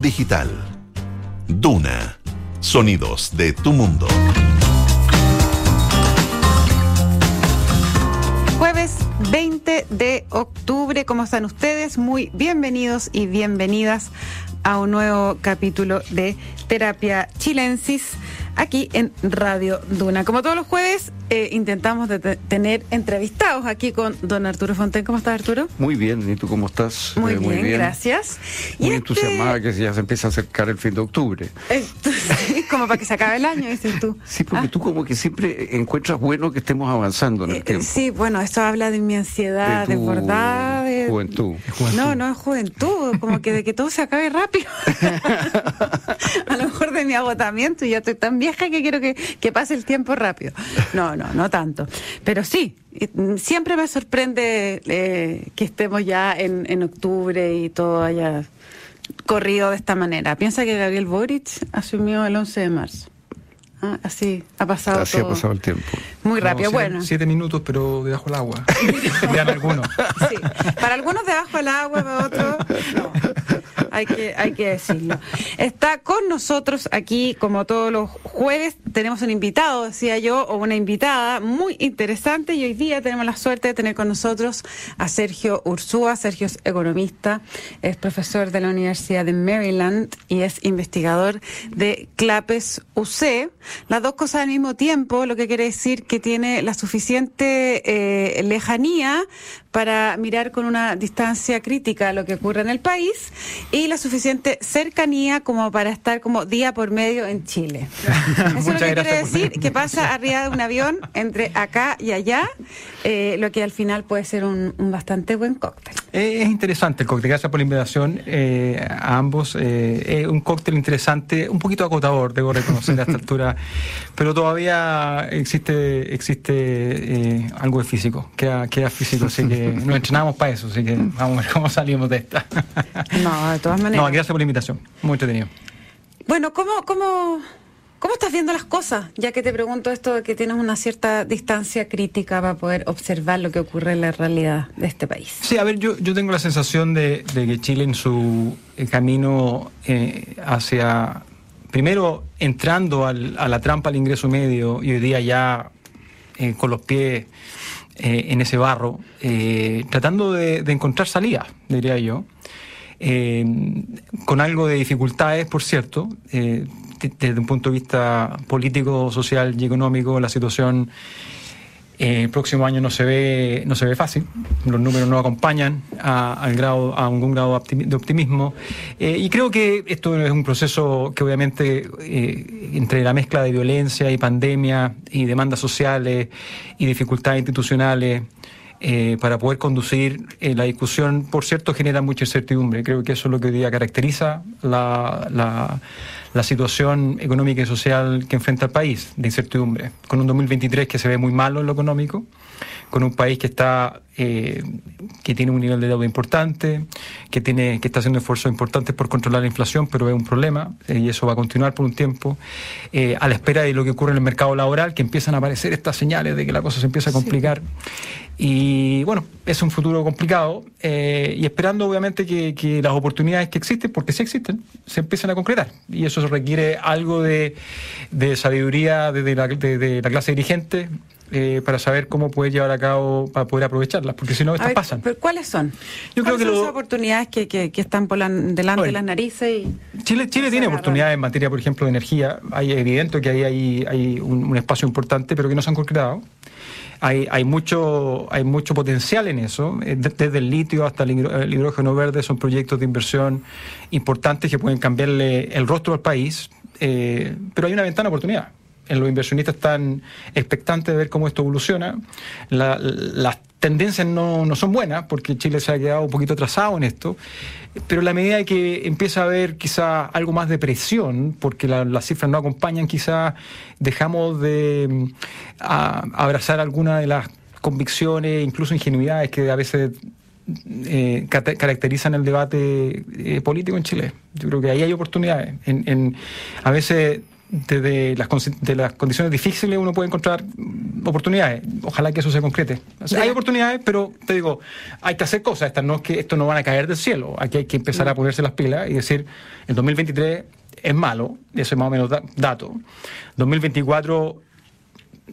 Digital. Duna. Sonidos de tu mundo. Jueves 20 de octubre, ¿cómo están ustedes? Muy bienvenidos y bienvenidas a un nuevo capítulo de Terapia Chilensis aquí en Radio Duna. Como todos los jueves, eh, intentamos de tener entrevistados aquí con don Arturo Fonten. ¿Cómo estás, Arturo? Muy bien, ¿y tú cómo estás? Muy, eh, bien, gracias. Muy este entusiasmada que ya se empieza a acercar el fin de octubre. como para que se acabe el año, dices tú. Sí, porque ah. tú como que siempre encuentras bueno que estemos avanzando en el eh, tiempo. Sí, bueno, esto habla de mi ansiedad de desbordada. De... Juventud. No, no es juventud, como que de que todo se acabe rápido. a lo mejor de mi agotamiento y ya estoy tan vieja que quiero que, que pase el tiempo rápido. No, no, no tanto. Pero sí, siempre me sorprende eh, que estemos ya en, en octubre y todo haya corrido de esta manera. Piensa que Gabriel Boric asumió el 11 de marzo. Ah, así ha pasado Así ha pasado el tiempo. Muy rápido, bueno. Siete minutos, pero debajo del agua. algunos. Sí. Para algunos debajo del agua, para otros no hay que, decirlo. Está con nosotros aquí, como todos los jueves, tenemos un invitado, decía yo, o una invitada muy interesante y hoy día tenemos la suerte de tener con nosotros a Sergio Ursúa. Sergio es economista, es profesor de la Universidad de Maryland y es investigador de CLAPES UC. Las dos cosas al mismo tiempo, lo que quiere decir que tiene la suficiente eh, lejanía para mirar con una distancia crítica lo que ocurre en el país y la suficiente cercanía como para estar como día por medio en Chile. Eso es lo que quiere decir que pasa arriba de un avión entre acá y allá, eh, lo que al final puede ser un, bastante buen cóctel. Es interesante el cóctel, gracias por la invitación eh, a ambos. Eh, es un cóctel interesante, un poquito agotador, debo reconocer a esta altura, pero todavía existe existe algo de físico, queda, queda físico, así que nos entrenamos para eso, así que vamos a ver cómo salimos de esta. No, todas maneras. No, gracias por la invitación. Muy entretenido. Bueno, ¿cómo, cómo, ¿Cómo estás viendo las cosas? Ya que te pregunto esto de que tienes una cierta distancia crítica para poder observar lo que ocurre en la realidad de este país. Sí, a ver, yo, yo tengo la sensación de, que Chile en su eh, camino eh, hacia, primero entrando a la trampa al ingreso medio y hoy día ya eh, con los pies eh, en ese barro, tratando de, encontrar salida, diría yo, eh, con algo de dificultades, por cierto, desde un punto de vista político, social y económico, la situación eh, el próximo año no se ve no se ve fácil, los números no acompañan a, al grado, a algún grado de optimismo. Eh, y creo que esto es un proceso que obviamente eh, entre la mezcla de violencia y pandemia y demandas sociales y dificultades institucionales, para poder conducir la discusión, por cierto, genera mucha incertidumbre. Creo que eso es lo que hoy día caracteriza la, la, la situación económica y social que enfrenta el país, de incertidumbre, con un 2023 que se ve muy malo en lo económico, con un país que está eh, que tiene un nivel de deuda importante, que tiene que está haciendo esfuerzos importantes por controlar la inflación, pero es un problema eh, y eso va a continuar por un tiempo, eh, a la espera de lo que ocurre en el mercado laboral, que empiezan a aparecer estas señales de que la cosa se empieza a complicar. Y bueno, es un futuro complicado y esperando obviamente que, las oportunidades que existen, porque sí existen, se empiecen a concretar. Y eso requiere algo de, sabiduría desde la, de la clase dirigente, eh, para saber cómo poder llevar a cabo, para poder aprovecharlas, porque si no, estas pasan. Pero ¿Cuáles son? Yo creo que son las oportunidades que, que, están por delante de las narices? Y Chile, Chile tiene oportunidades en materia, por ejemplo, de energía. Hay evidente que ahí hay, hay un, espacio importante, pero que no se han concretado. Hay, hay, mucho, hay mucho potencial en eso, eh, desde el litio hasta el hidrógeno verde, son proyectos de inversión importantes que pueden cambiarle el rostro al país, eh, pero hay una ventana de oportunidad los inversionistas están expectantes de ver cómo esto evoluciona. Tendencias no, no, son buenas porque Chile se ha quedado un poquito atrasado en esto, pero la medida que empieza a haber quizá algo más de presión, porque las cifras no acompañan, quizá dejamos de mm, abrazar algunas de las convicciones, incluso ingenuidades que a veces eh, caracterizan el debate eh, político en Chile. Yo creo que ahí hay oportunidades. En, en, a veces desde las, de las condiciones difíciles uno puede encontrar oportunidades. Ojalá que eso se concrete. hay oportunidades, pero te digo, hay que hacer cosas. Estas no es que esto no van a caer del cielo. Aquí hay que empezar a ponerse las pilas y decir, el 2023 es malo, eso es más o menos dato. 2024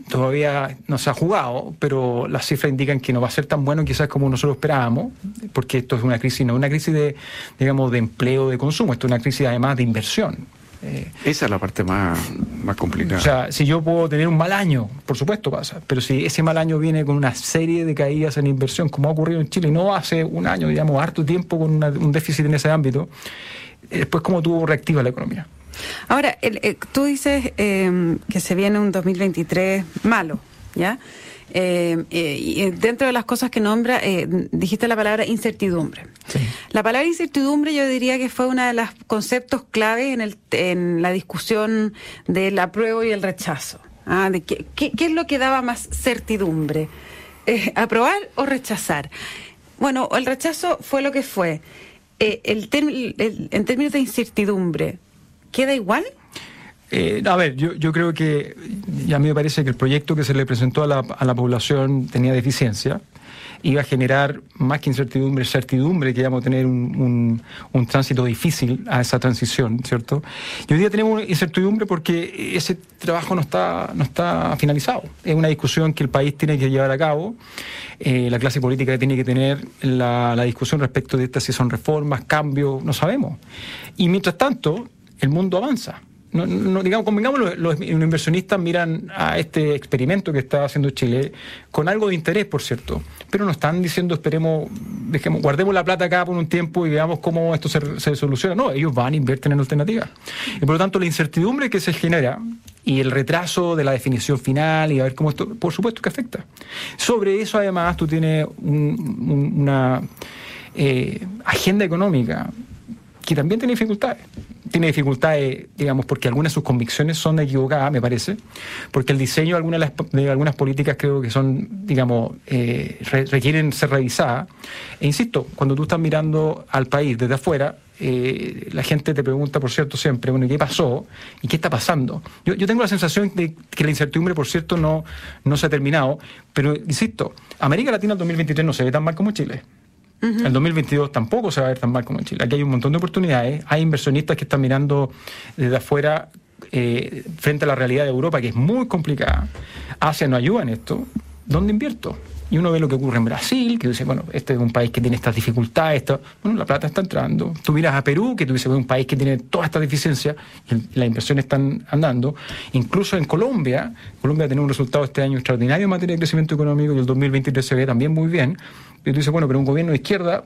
todavía no se ha jugado, pero las cifras indican que no va a ser tan bueno quizás como nosotros esperábamos, porque esto es una crisis, no es una crisis de, digamos, de empleo, de consumo, esto es una crisis además de inversión. Eh, Esa es la parte más, más complicada. O sea, si yo puedo tener un mal año, por supuesto pasa, pero si ese mal año viene con una serie de caídas en inversión, como ha ocurrido en Chile, no hace un año, digamos, harto tiempo con un déficit en ese ámbito, eh, después cómo tuvo reactiva la economía. Ahora, eh, tú dices eh, que se viene un 2023 malo, ¿ya? Eh, y dentro de las cosas que nombra, dijiste la palabra incertidumbre. La palabra incertidumbre yo diría que fue uno de los conceptos clave en, el, en la discusión del apruebo y el rechazo. ¿ah? De qué, qué, es lo que daba más certidumbre? ¿Aprobar o rechazar? Bueno, el rechazo fue lo que fue. el, en términos de incertidumbre, ¿Queda igual? Eh, a ver, yo, yo creo que a mí me parece que el proyecto que se le presentó a la, a la población tenía deficiencia iba a generar más que incertidumbre, certidumbre, que íbamos a tener un, un, tránsito difícil a esa transición, ¿cierto? Y hoy día tenemos incertidumbre porque ese trabajo no está, no está finalizado. Es una discusión que el país tiene que llevar a cabo, eh, la clase política tiene que tener la, la discusión respecto de estas si son reformas, cambios, no sabemos. Y mientras tanto, el mundo avanza. No, digamos, convengamos, los, inversionistas miran a este experimento que está haciendo Chile con algo de interés, por cierto, pero no están diciendo, esperemos, dejemos, guardemos la plata acá por un tiempo y veamos cómo esto se, soluciona. No, ellos van a invertir en alternativas. Y por lo tanto, la incertidumbre que se genera y el retraso de la definición final y a ver cómo esto, por supuesto que afecta. Sobre eso, además, tú tienes una eh, agenda económica que también tiene dificultades. Tiene dificultades, digamos, porque algunas de sus convicciones son equivocadas, me parece, porque el diseño de algunas, de algunas políticas creo que son, digamos, eh, requieren ser revisadas. E insisto, cuando tú estás mirando al país desde afuera, eh, la gente te pregunta, por cierto, siempre, bueno, ¿qué pasó? ¿Y qué está pasando? Yo, yo, tengo la sensación de que la incertidumbre, por cierto, no, no se ha terminado, pero insisto, América Latina en 2023 no se ve tan mal como Chile. El 2022 tampoco se va a ver tan mal como en Chile. Aquí hay un montón de oportunidades. Hay inversionistas que están mirando desde afuera eh, frente a la realidad de Europa, que es muy complicada. Asia no ayuda en esto. ¿Dónde invierto? Y uno ve lo que ocurre en Brasil, que dice, bueno, este es un país que tiene estas dificultades, esto. bueno, la plata está entrando. Tú miras a Perú, que tú dices, un país que tiene todas estas deficiencias, y las inversiones están andando. Incluso en Colombia, Colombia tiene un resultado este año extraordinario en materia de crecimiento económico y el 2023 se ve también muy bien. Y tú dices, bueno, pero un gobierno de izquierda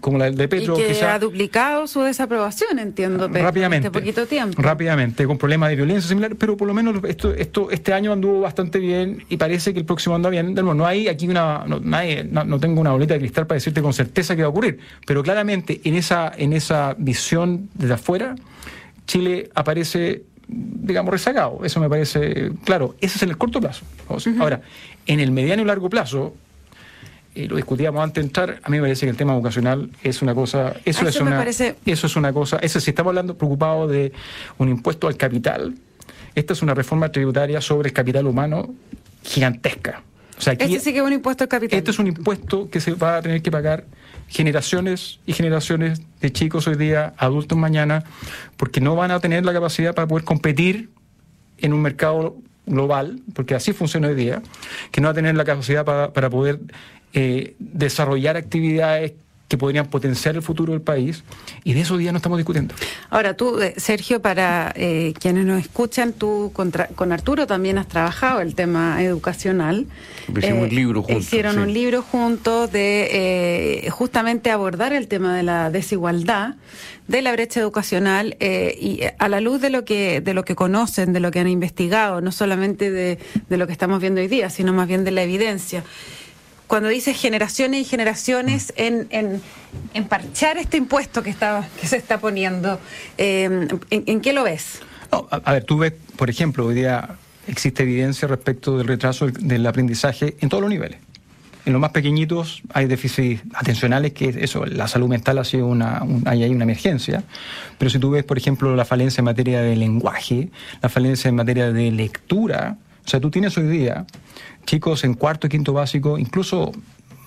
como la de Petro. Y que ha duplicado su desaprobación, entiendo, rápidamente, en este poquito tiempo. Rápidamente, con problemas de violencia similar, pero por lo menos esto, esto este año anduvo bastante bien y parece que el próximo anda bien. No, hay aquí una, no, nadie, no, tengo una boleta de cristal para decirte con certeza qué va a ocurrir, pero claramente en esa, en esa visión desde afuera, Chile aparece digamos, rezagado. Eso me parece claro. Eso es en el corto plazo. Ahora, en el mediano y largo plazo, y lo discutíamos antes de entrar, a mí me parece que el tema vocacional es una cosa, eso, es una, eso es una cosa, eso si estamos hablando preocupado de un impuesto al capital, esta es una reforma tributaria sobre el capital humano gigantesca. O sea, aquí, este sí que es un impuesto al capital. Este es un impuesto que se va a tener que pagar generaciones y generaciones de chicos hoy día, adultos mañana, porque no van a tener la capacidad para poder competir en un mercado global, porque así funciona hoy día, que no va a tener la capacidad para, para poder eh, desarrollar actividades que podrían potenciar el futuro del país y de eso día no estamos discutiendo. Ahora tú, eh, Sergio, para eh, quienes nos escuchan, tú con Arturo también has trabajado el tema educacional. Hicimos un libro juntos. Hicieron un libro juntos de justamente abordar el tema de la desigualdad, de la brecha educacional y a la luz de lo que de lo que conocen, de lo que han investigado, no solamente de, de lo que estamos viendo hoy día, sino más bien de la evidencia cuando dices generaciones y generaciones en, en, parchar este impuesto que, está, que se está poniendo, eh, ¿en, qué lo ves? a, ver, tú ves, por ejemplo, hoy día existe evidencia respecto del retraso del aprendizaje en todos los niveles. En los más pequeñitos hay déficits atencionales, que eso, la salud mental ha sido una, un- hay una emergencia. Pero si tú ves, por ejemplo, la falencia en materia de lenguaje, la falencia en materia de lectura, o sea, tú tienes hoy día chicos en cuarto y quinto básico, incluso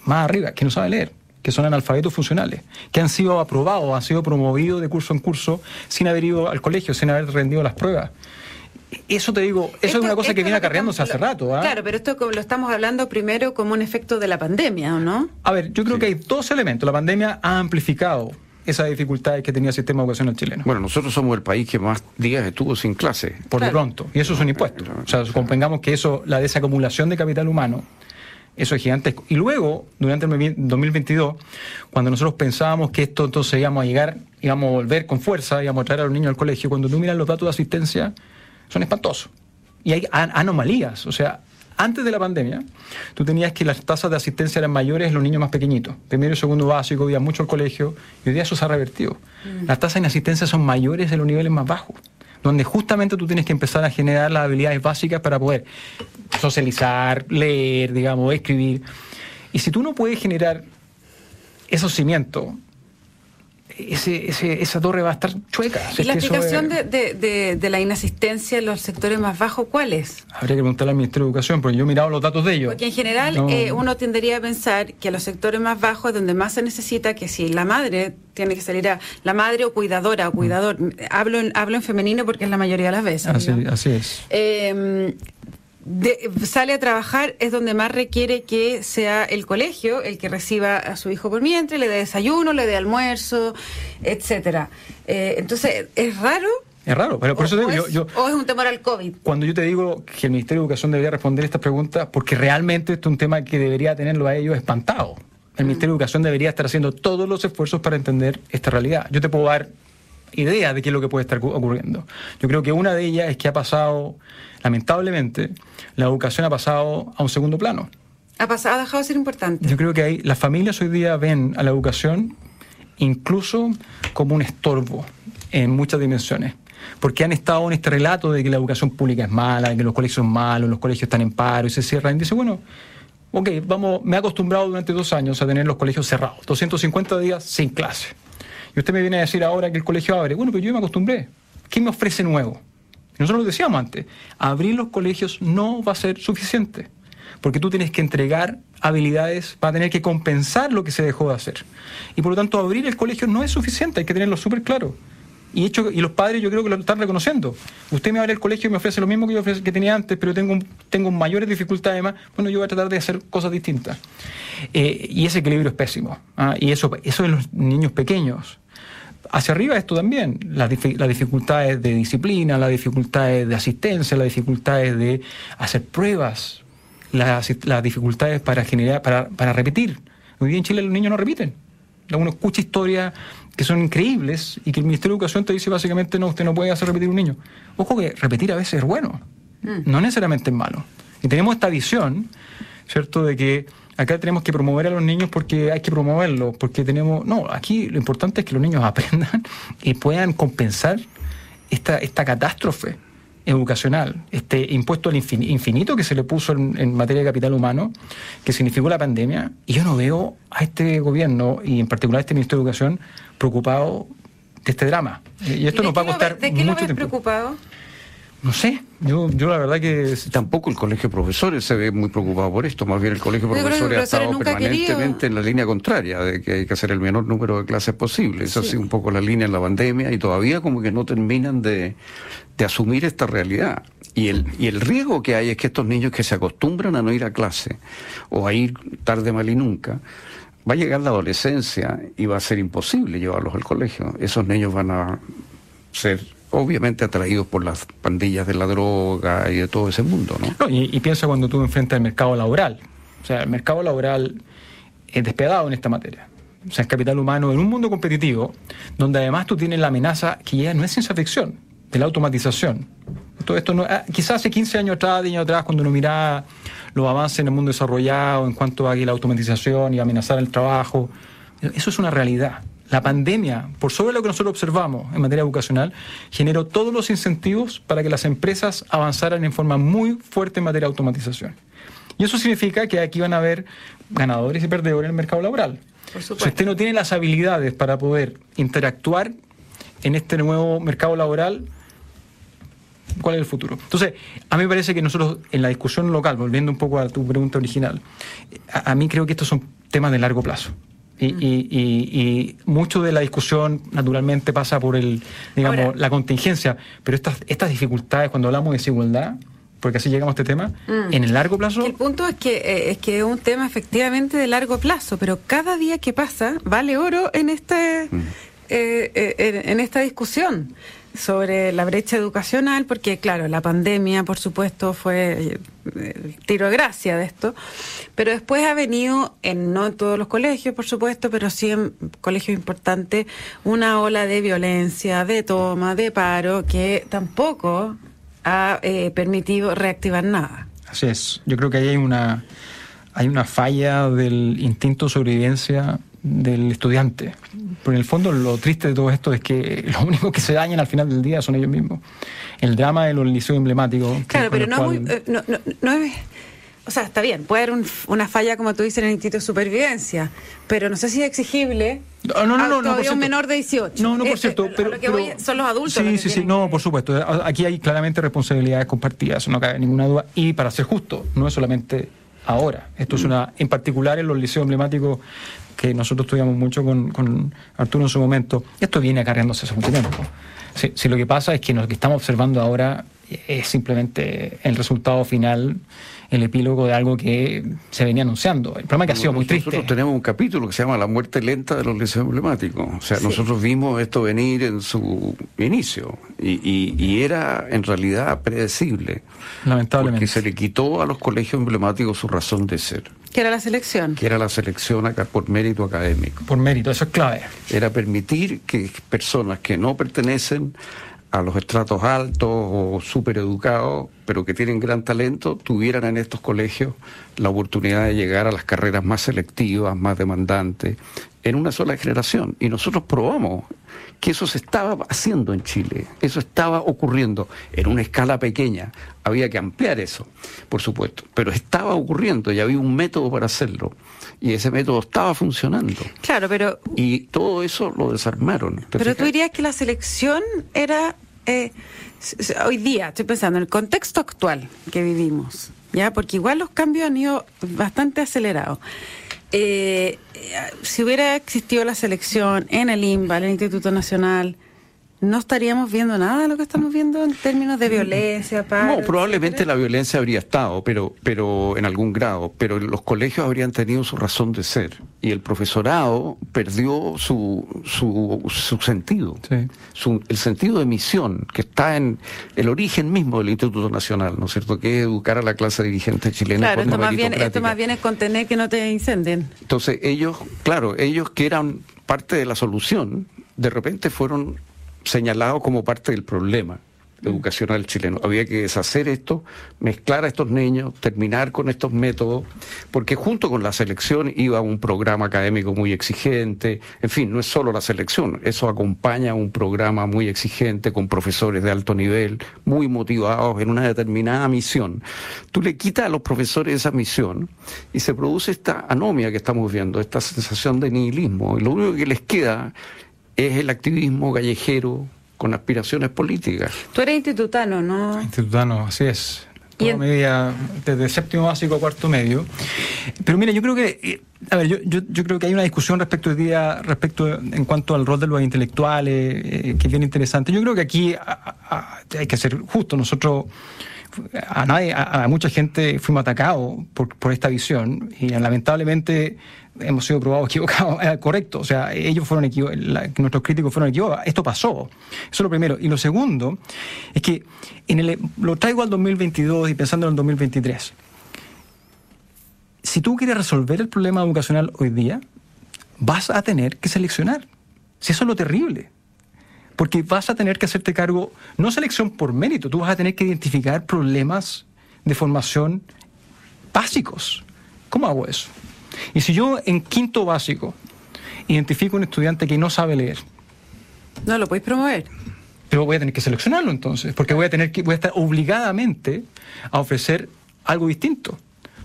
más arriba, que no saben leer que son analfabetos funcionales, que han sido aprobados, han sido promovidos de curso en curso sin haber ido al colegio, sin haber rendido las pruebas. Eso te digo, eso Esto- es una cosa que viene acarreándose hace rato. ¿ah? Claro, pero esto como lo estamos hablando primero como un efecto de la pandemia, ¿o no? A ver, yo creo que hay dos elementos. La pandemia ha amplificado esas dificultades que tenía el sistema educacional chileno. Bueno, nosotros somos el país que más días estuvo sin clase. por de claro. pronto. Y eso es un impuesto. O sea, convengamos que eso, la desacumulación de capital humano, eso es gigantesco. Y luego, durante el 2022, cuando nosotros pensábamos que esto entonces íbamos a llegar, íbamos a volver con fuerza, íbamos a traer a los niños al colegio, cuando tú miras los datos de asistencia, son espantosos. Y hay an- anomalías. O sea, antes de la pandemia, tú tenías que las tasas de asistencia eran mayores en los niños más pequeñitos. Primero y segundo básico, iban mucho al colegio, y hoy día eso se ha revertido. Las tasas de inasistencia son mayores en los niveles más bajos, donde justamente tú tienes que empezar a generar las habilidades básicas para poder socializar, leer, digamos, escribir. Y si tú no puedes generar esos cimientos, ese, ese- esa torre va a estar chueca. ¿Y es la explicación es- de, de- la inasistencia en los sectores más bajos, cuál es? Habría que preguntarle al Ministerio de Educación, porque yo he mirado los datos de ellos. Porque en general No. eh, uno tendería a pensar que a los sectores más bajos es donde más se necesita que si la madre tiene que salir a la madre o cuidadora o cuidador, hablo en, hablo en femenino porque es la mayoría de las veces. Así, ¿no? así es. Eh, de- sale a trabajar es donde más requiere que sea el colegio el que reciba a su hijo por mientras, le dé desayuno, le dé almuerzo, etcétera. Eh, entonces, ¿es raro? Es raro, pero por o, eso digo, es, yo, yo- o es un temor al COVID? cuando yo te digo que el Ministerio de Educación debería responder estas preguntas, porque realmente esto es un tema que debería tenerlo a ellos espantado. El Ministerio de Educación debería estar haciendo todos los esfuerzos para entender esta realidad. Yo te puedo dar idea de qué es lo que puede estar cu- ocurriendo. Yo creo que una de ellas es que ha pasado, lamentablemente, la educación ha pasado a un segundo plano. Ha pasado, ha dejado de ser importante. Yo creo que hay, las familias hoy día ven a la educación incluso como un estorbo en muchas dimensiones. Porque han estado en este relato de que la educación pública es mala, de que los colegios son malos, los colegios están en paro y se cierran. Y dice, bueno, ok, vamos, me he acostumbrado durante dos años a tener los colegios cerrados, 250 días sin clase. Y usted me viene a decir ahora que el colegio abre. Bueno, pero yo me acostumbré. ¿Qué me ofrece nuevo? Nosotros lo decíamos antes, abrir los colegios no va a ser suficiente, porque tú tienes que entregar habilidades para tener que compensar lo que se dejó de hacer. Y por lo tanto, abrir el colegio no es suficiente, hay que tenerlo súper claro. Y, hecho, y los padres yo creo que lo están reconociendo. Usted me abre el colegio y me ofrece lo mismo que yo ofrece- que tenía antes, pero tengo, tengo mayores dificultades más. Bueno, yo voy a tratar de hacer cosas distintas. Eh, y ese equilibrio es pésimo. ¿ah? Y eso, eso en los niños pequeños. Hacia arriba esto también, las, difi- las dificultades de disciplina, las dificultades de asistencia, las dificultades de hacer pruebas, las, las dificultades para generar, para, para repetir. Hoy día en Chile los niños no repiten. Uno escucha historias que son increíbles y que el Ministerio de Educación te dice básicamente no, usted no puede hacer repetir un niño. Ojo que repetir a veces es bueno, no necesariamente es malo. Y tenemos esta visión, ¿cierto?, de que acá tenemos que promover a los niños porque hay que promoverlos, porque tenemos... No, aquí lo importante es que los niños aprendan y puedan compensar esta, esta catástrofe educacional, este impuesto al infin- infinito que se le puso en, en materia de capital humano, que significó la pandemia, y yo no veo a este gobierno, y en particular a este Ministerio de Educación, preocupado de este drama. Eh, Y esto ¿Y de nos va a lo costar ¿De qué lo mucho ves tiempo. preocupado? No sé, yo, yo la verdad que... Tampoco el colegio de profesores se ve muy preocupado por esto, más bien el colegio de profesores ha estado ha querido. permanentemente en la línea contraria, de que hay que hacer el menor número de clases posible. Esa ha Sí. sido un poco la línea en la pandemia y todavía como que no terminan de, de asumir esta realidad. Y el, y el riesgo que hay es que estos niños que se acostumbran a no ir a clase o a ir tarde, mal y nunca, va a llegar la adolescencia y va a ser imposible llevarlos al colegio. Esos niños van a ser obviamente atraídos por las pandillas de la droga y de todo ese mundo, ¿no? Y, piensa cuando tú enfrentas el mercado laboral. O sea, el mercado laboral es despiadado en esta materia. O sea, el capital humano en un mundo competitivo, donde además tú tienes la amenaza que ya no es ciencia ficción, de la automatización. Todo esto ah, quizás hace 15 años atrás, 10 años atrás, cuando uno miraba los avances en el mundo desarrollado en cuanto a la automatización y amenazar el trabajo, eso es una realidad. La pandemia, por sobre lo que nosotros observamos en materia educacional, generó todos los incentivos para que las empresas avanzaran en forma muy fuerte en materia de automatización. Y eso significa que aquí van a haber ganadores y perdedores en el mercado laboral. Si usted no tiene las habilidades para poder interactuar en este nuevo mercado laboral, ¿cuál es el futuro? Entonces, a mí me parece que nosotros en la discusión local, volviendo un poco a tu pregunta original, a, mí creo que estos son temas de largo plazo. Y, y, mucho de la discusión naturalmente pasa por el digamos la contingencia pero estas estas dificultades cuando hablamos de desigualdad porque así llegamos a este tema, mm. en el largo plazo... El punto es que, eh, es que es un tema efectivamente de largo plazo, pero cada día que pasa vale oro en, este, mm. eh, eh, en, esta discusión sobre la brecha educacional, porque claro, la pandemia, por supuesto, fue el tiro de gracia de esto, pero después ha venido, en no en todos los colegios, por supuesto, pero sí en colegios importantes, una ola de violencia, de toma, de paro, que tampoco ha eh, permitido reactivar nada. Así es. Yo creo que ahí hay una, hay una falla del instinto de sobrevivencia del estudiante. Pero en el fondo lo triste de todo esto es que lo único que se dañan al final del día son ellos mismos. El drama de los liceos emblemáticos. Claro, pero no, muy, eh, no, no, no es o sea, está bien, puede haber una falla, como tú dices, en el Instituto de Supervivencia, pero no sé si es exigible no, no, no, no, un menor de 18. No, no, por cierto. pero, lo que voy, son los adultos. Sí, sí, sí, no, por supuesto. Aquí hay claramente responsabilidades compartidas, no cabe ninguna duda. Y para ser justo, no es solamente ahora. Esto es mm. una, en particular en los liceos emblemáticos que nosotros estudiamos mucho con, con Arturo en su momento, esto viene acarreándose hace mucho tiempo. Si, lo que pasa es que lo que estamos observando ahora es simplemente el resultado final el epílogo de algo que se venía anunciando. El problema es que ha sido muy triste. Nosotros tenemos un capítulo que se llama La muerte lenta de los liceos emblemáticos. O sea, nosotros vimos esto venir en su inicio y, y, era en realidad predecible. Lamentablemente. Porque se le quitó a los colegios emblemáticos su razón de ser. Que era la selección. Que era la selección acá por mérito académico. Por mérito, eso es clave. Era permitir que personas que no pertenecen a los estratos altos o educados, pero que tienen gran talento, tuvieran en estos colegios la oportunidad de llegar a las carreras más selectivas, más demandantes, en una sola generación. Y nosotros probamos que eso se estaba haciendo en Chile, eso estaba ocurriendo en una escala pequeña. Había que ampliar eso, por supuesto, pero estaba ocurriendo y había un método para hacerlo. Y ese método estaba funcionando. Claro, pero... Y todo eso lo desarmaron. Pero tú dirías que la selección era eh, hoy día, estoy pensando en el contexto actual que vivimos, ya, porque igual los cambios han ido bastante acelerados. Eh, si hubiera existido la selección en el INBA, en el Instituto Nacional, no estaríamos viendo nada de lo que estamos viendo en términos de violencia. no, probablemente la violencia habría estado, pero, pero en algún grado, pero los colegios habrían tenido su razón de ser y el profesorado perdió su, su, su sentido, el sentido de misión que está en el origen mismo del Instituto Nacional, ¿no es cierto? Que es educar a la clase dirigente chilena. Claro, esto más, bien, esto más bien es contener que no te incendien. Entonces ellos, claro, ellos que eran parte de la solución, de repente fueron señalado como parte del problema educacional chileno. Había que deshacer esto, mezclar a estos niños, terminar con estos métodos, porque junto con la selección iba un programa académico muy exigente, en fin, no es solo la selección, eso acompaña a un programa muy exigente con profesores de alto nivel, muy motivados en una determinada misión. Tú le quitas a los profesores esa misión y se produce esta anomia que estamos viendo, esta sensación de nihilismo, y lo único que les queda es el activismo callejero con aspiraciones políticas. Tú eres institutano, ¿no? Institutano, así es. Toda media, desde séptimo básico a cuarto medio. Pero mira, yo creo que, eh, a ver, yo, yo, yo, creo que hay una discusión respecto de día, respecto en cuanto al rol de los intelectuales, eh, que es bien interesante. Yo creo que aquí hay que ser justo. Nosotros a nadie, a, mucha gente fuimos atacados por, esta visión y lamentablemente hemos sido probados equivocados, correcto, o sea, ellos fueron equivocados, nuestros críticos fueron equivocados, esto pasó, eso es lo primero. Y lo segundo es que en el, lo traigo al 2022 y pensando en el 2023. Si tú quieres resolver el problema educacional hoy día, vas a tener que seleccionar. Si eso es lo terrible porque vas a tener que hacerte cargo, no selección por mérito, tú vas a tener que identificar problemas de formación básicos. ¿Cómo hago eso? Y si yo en quinto básico identifico un estudiante que no sabe leer, no lo podéis promover. Pero voy a tener que seleccionarlo entonces, porque voy a tener que voy a estar obligadamente a ofrecer algo distinto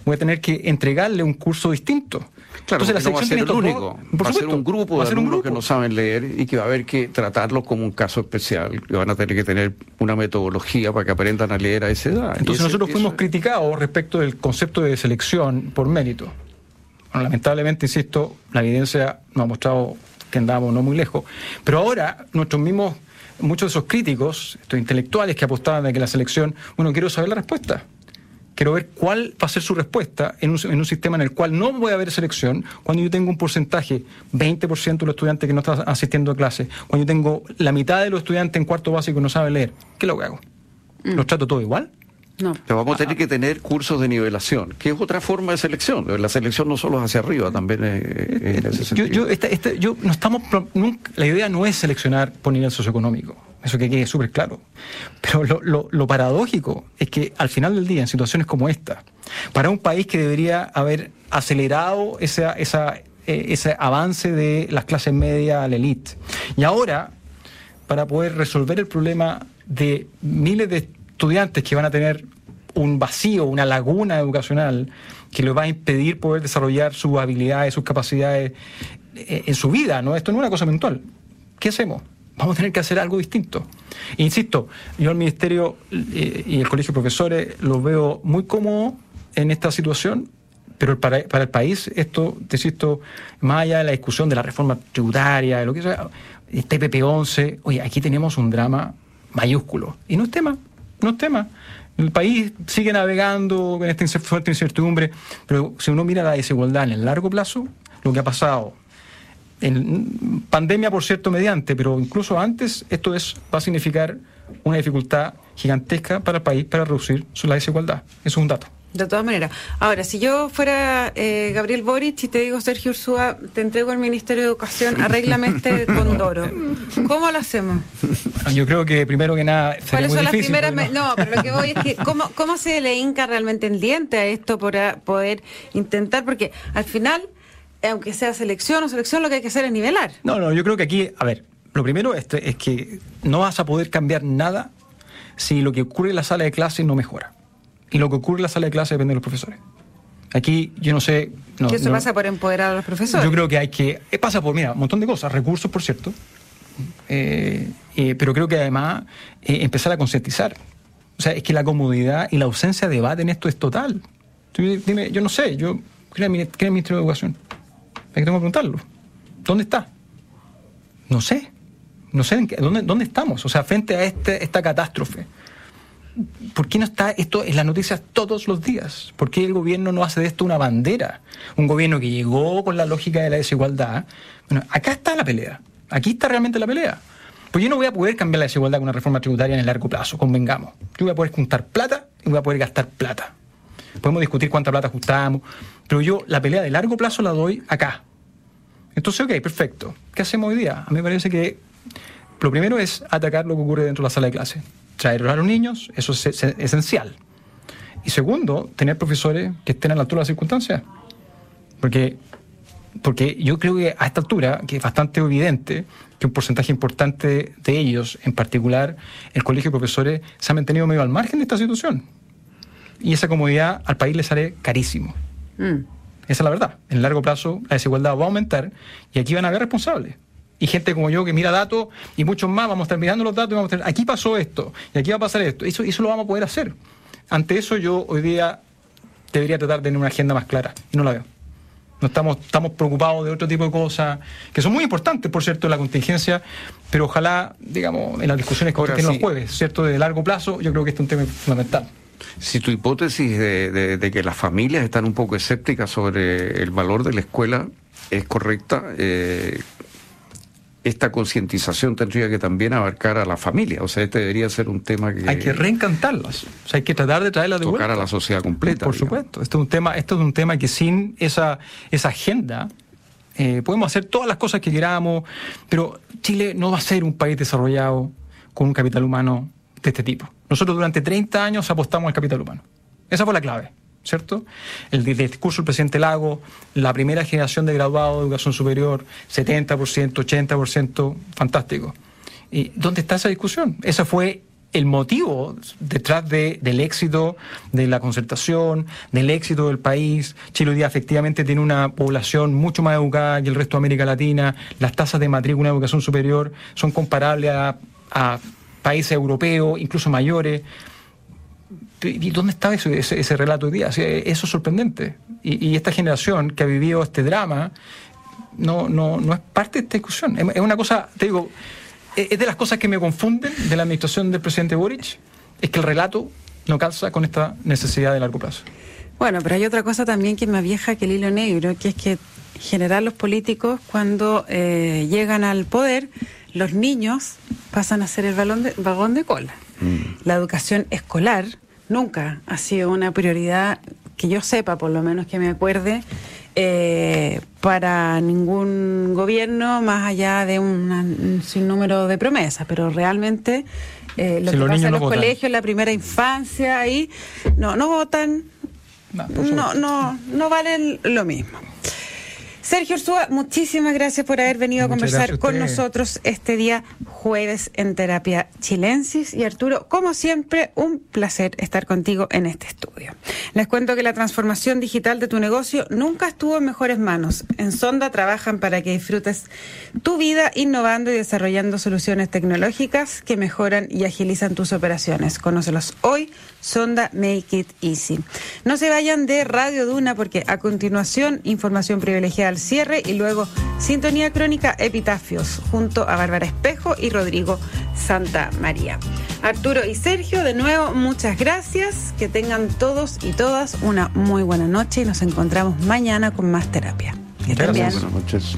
voy a tener que entregarle un curso distinto. Claro, Entonces, no va a ser el único. Por va a ser supuesto, un grupo va a de ser un alumnos que no saben leer y que va a haber que tratarlos como un caso especial. Que van a tener que tener una metodología para que aprendan a leer a esa edad. Entonces ese- nosotros fuimos criticados respecto del concepto de selección por mérito. Bueno, lamentablemente, insisto, la evidencia nos ha mostrado que andábamos no muy lejos. Pero ahora, nuestros mismos, muchos de esos críticos, estos intelectuales que apostaban a que la selección, bueno, quiero saber la respuesta. Quiero ver cuál va a ser su respuesta en un, en un sistema en el cual no voy a haber selección, cuando yo tengo un porcentaje, 20% de los estudiantes que no están asistiendo a clases, cuando yo tengo la mitad de los estudiantes en cuarto básico que no saben leer. ¿Qué es lo que hago? ¿Los trato todo igual? No. Pero vamos a tener que tener cursos de nivelación, que es otra forma de selección. La selección no solo es hacia arriba, también es, es en ese sentido. yo, esta- esta- yo no estamos, nunca- la idea no es seleccionar por nivel socioeconómico, eso que quede súper claro. Pero lo, lo- paradójico es que al final del día, en situaciones como esta, para un país que debería haber acelerado esa, esa, eh, ese avance de las clases medias a la élite, y ahora, para poder resolver el problema de miles de estudiantes que van a tener un vacío, una laguna educacional que les va a impedir poder desarrollar sus habilidades, sus capacidades eh, en su vida, ¿no? Esto no es una cosa mental. ¿Qué hacemos? Vamos a tener que hacer algo distinto. Insisto, yo al Ministerio eh, y el Colegio de Profesores los veo muy cómodos en esta situación, pero para, para el país esto, te insisto, más allá de la discusión de la reforma tributaria, de lo que sea, este TPP-11, oye, aquí tenemos un drama mayúsculo. Y no es tema, no es tema. El país sigue navegando con esta fuerte incertidumbre, pero si uno mira la desigualdad en el largo plazo, lo que ha pasado en pandemia, por cierto, mediante, pero incluso antes, esto es, va a significar una dificultad gigantesca para el país para reducir su- la desigualdad. Eso es un dato. De todas maneras. Ahora, si yo fuera eh, Gabriel Boric y te digo, Sergio Ursúa, te entrego el Ministerio de Educación, arréglame este condoro. ¿Cómo lo hacemos? Yo creo que primero que nada sería ¿Cuáles muy son las primeras? No, pero lo que voy es que, ¿cómo, cómo se le hinca realmente el diente a esto para poder intentar? Porque al final, aunque sea selección o selección, lo que hay que hacer es nivelar. No, no, yo creo que aquí, a ver, lo primero este, es que no vas a poder cambiar nada si lo que ocurre en la sala de clase no mejora. Y lo que ocurre en la sala de clase depende de los profesores. Aquí yo no sé... No, ¿Qué eso no- pasa por empoderar a los profesores? Yo creo que hay que... eh, Pasa por, mira, un montón de cosas, recursos, por cierto. Eh, eh, pero creo que además eh, empezar a concientizar. O sea, es que la comodidad y la ausencia de debate en esto es total. Tú dime, yo no sé, yo... ¿Quién es el mini- quién es el ministro de Educación? Que tengo que preguntarlo. ¿Dónde está? No sé. No sé dónde, dónde estamos. O sea, frente a este, esta catástrofe. ¿Por qué no está esto en las noticias todos los días? ¿Por qué el gobierno no hace de esto una bandera? Un gobierno que llegó con la lógica de la desigualdad. Bueno, acá está la pelea. Aquí está realmente la pelea. Pues yo no voy a poder cambiar la desigualdad con una reforma tributaria en el largo plazo, convengamos. Yo voy a poder juntar plata y voy a poder gastar plata. Podemos discutir cuánta plata ajustamos, pero yo la pelea de largo plazo la doy acá. Entonces, ok, perfecto. ¿Qué hacemos hoy día? A mí me parece que lo primero es atacar lo que ocurre dentro de la sala de clase. Traerlos a los niños, eso es, es- esencial. Y segundo, tener profesores que estén a la altura de las circunstancias. Porque, porque yo creo que a esta altura, que es bastante evidente, que un porcentaje importante de ellos, en particular el colegio de profesores, se han mantenido medio al margen de esta situación. Y esa comodidad al país le sale carísimo. Mm. Esa es la verdad. En el largo plazo la desigualdad va a aumentar y aquí van a haber responsables. Y gente como yo que mira datos y muchos más, vamos a estar mirando los datos y vamos a estar, aquí pasó esto y aquí va a pasar esto. Eso, eso lo vamos a poder hacer. Ante eso yo hoy día debería tratar de tener una agenda más clara y no la veo. No estamos, estamos preocupados de otro tipo de cosas que son muy importantes, por cierto, en la contingencia, pero ojalá, digamos, en las discusiones que Ahora tienen sí. los jueves, ¿cierto? De largo plazo, yo creo que este es un tema fundamental. Si tu hipótesis de, de- de que las familias están un poco escépticas sobre el valor de la escuela es correcta, eh, esta concientización tendría que también abarcar a la familia. O sea, este debería ser un tema que Hay que reencantarlas, o sea, hay que tratar de traerlas de tocar vuelta. a la sociedad completa. Por digamos. supuesto, esto es un tema, esto es un tema que sin esa, esa agenda eh, podemos hacer todas las cosas que queramos, pero Chile no va a ser un país desarrollado con un capital humano de este tipo. Nosotros durante 30 años apostamos al capital humano. Esa fue la clave, ¿cierto? El di- discurso del presidente Lago, la primera generación de graduados de educación superior, 70%, 80%, fantástico. ¿Y dónde está esa discusión? Esa fue el motivo detrás de, del éxito de la concertación, del éxito del país. Chile hoy día efectivamente tiene una población mucho más educada que el resto de América Latina. Las tasas de matrícula en educación superior son comparables a países europeos, incluso mayores. ¿Y dónde está ese, ese, relato hoy día? eso es sorprendente. Y, y, esta generación que ha vivido este drama no, no, no es parte de esta discusión. Es, una cosa, te digo, es de las cosas que me confunden de la administración del presidente Boric, es que el relato no calza con esta necesidad de largo plazo. Bueno, pero hay otra cosa también que es más vieja que el hilo negro, que es que en general los políticos cuando eh, llegan al poder, los niños pasan a ser el balón de, vagón de cola. Mm. La educación escolar nunca ha sido una prioridad que yo sepa, por lo menos que me acuerde, eh, para ningún gobierno más allá de un sinnúmero de promesas, pero realmente eh, lo que pasa en los colegios, la primera infancia, ahí no, no votan, no, no, no valen lo mismo. Sergio Ursúa, muchísimas gracias por haber venido a conversar con nosotros este día jueves en Terapia Chilensis. Y Arturo, como siempre, un placer estar contigo en este estudio. Les cuento que la transformación digital de tu negocio nunca estuvo en mejores manos. En Sonda trabajan para que disfrutes tu vida innovando y desarrollando soluciones tecnológicas que mejoran y agilizan tus operaciones. Conócelos hoy, Sonda Make It Easy. No se vayan de Radio Duna porque a continuación información privilegiada cierre y luego Sintonía Crónica Epitafios junto a Bárbara Espejo y Rodrigo Santa María. Arturo y Sergio, de nuevo, muchas gracias. Que tengan todos y todas una muy buena noche y nos encontramos mañana con más terapia. Buenas noches.